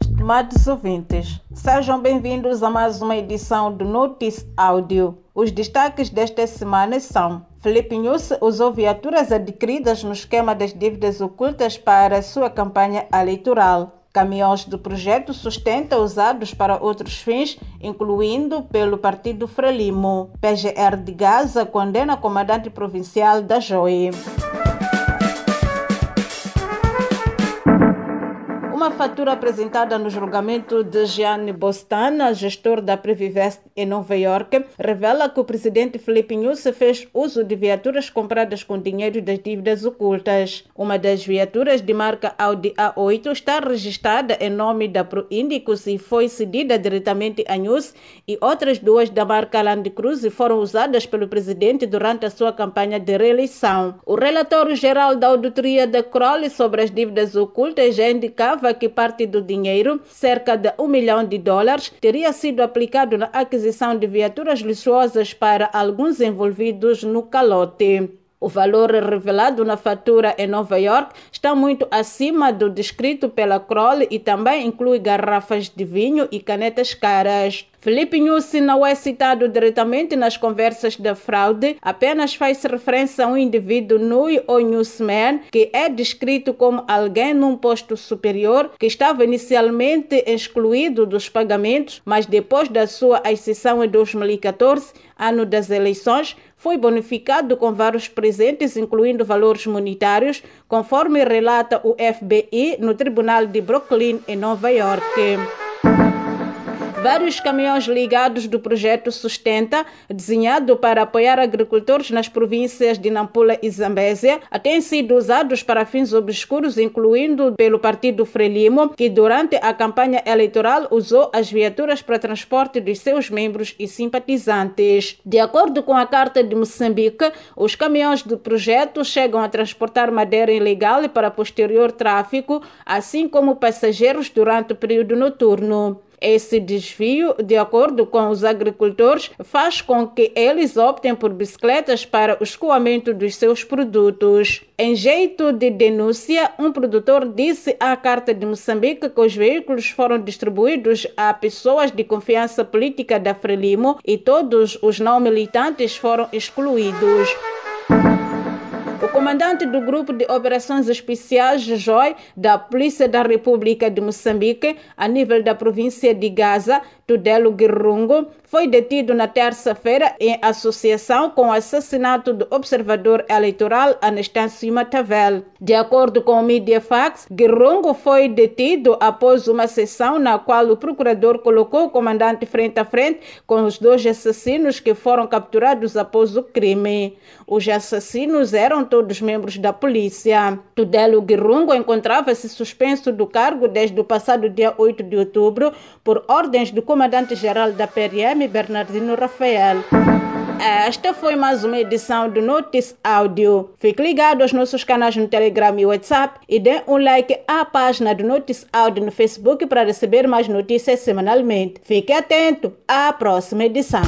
Estimados ouvintes, sejam bem-vindos a mais uma edição do Notice Áudio. Os destaques desta semana são: Felipe News usou viaturas adquiridas no esquema das dívidas ocultas para sua campanha eleitoral. Caminhões do projeto Sustenta usados para outros fins, incluindo pelo Partido Frelimo. PGR de Gaza condena comandante provincial da JOE. Uma fatura apresentada no julgamento de Gianni Bostana, gestor da Previvest em Nova York, revela que o presidente Felipe Nussi fez uso de viaturas compradas com dinheiro das dívidas ocultas. Uma das viaturas de marca Audi A8 está registrada em nome da Proindicus e foi cedida diretamente a Nussi e outras duas da marca Land Cruise foram usadas pelo presidente durante a sua campanha de reeleição. O relatório geral da auditoria da Crowley sobre as dívidas ocultas já indicava que parte do dinheiro, cerca de um milhão de dólares, teria sido aplicado na aquisição de viaturas luxuosas para alguns envolvidos no calote. O valor revelado na fatura em Nova York está muito acima do descrito pela Kroll e também inclui garrafas de vinho e canetas caras. Felipe Nussi não é citado diretamente nas conversas da fraude, apenas faz referência a um indivíduo Nui ou Newsman, que é descrito como alguém num posto superior que estava inicialmente excluído dos pagamentos, mas depois da sua exceção em 2014, ano das eleições, foi bonificado com vários presentes, incluindo valores monetários, conforme relata o FBI no Tribunal de Brooklyn, em Nova York. Vários caminhões ligados do projeto Sustenta, desenhado para apoiar agricultores nas províncias de Nampula e Zambésia, têm sido usados para fins obscuros, incluindo pelo Partido Frelimo, que durante a campanha eleitoral usou as viaturas para transporte dos seus membros e simpatizantes. De acordo com a Carta de Moçambique, os caminhões do projeto chegam a transportar madeira ilegal para posterior tráfico, assim como passageiros durante o período noturno. Esse desvio, de acordo com os agricultores, faz com que eles optem por bicicletas para o escoamento dos seus produtos. Em jeito de denúncia, um produtor disse à Carta de Moçambique que os veículos foram distribuídos a pessoas de confiança política da Frelimo e todos os não militantes foram excluídos. Comandante do Grupo de Operações Especiais JOI da Polícia da República de Moçambique, a nível da província de Gaza, Tudelo Girungo, foi detido na terça-feira em associação com o assassinato do observador eleitoral Anastácio Matavel. De acordo com o Mediafax, Girungo foi detido após uma sessão na qual o procurador colocou o comandante frente a frente com os dois assassinos que foram capturados após o crime. Os assassinos eram todos membros da polícia. Tudelo Girungo encontrava-se suspenso do cargo desde o passado dia 8 de outubro por ordens do comandante-geral da PRM, Bernardino Rafael. Esta foi mais uma edição do Notice Áudio. Fique ligado aos nossos canais no Telegram e WhatsApp e dê um like à página do Notice Áudio no Facebook para receber mais notícias semanalmente. Fique atento à próxima edição.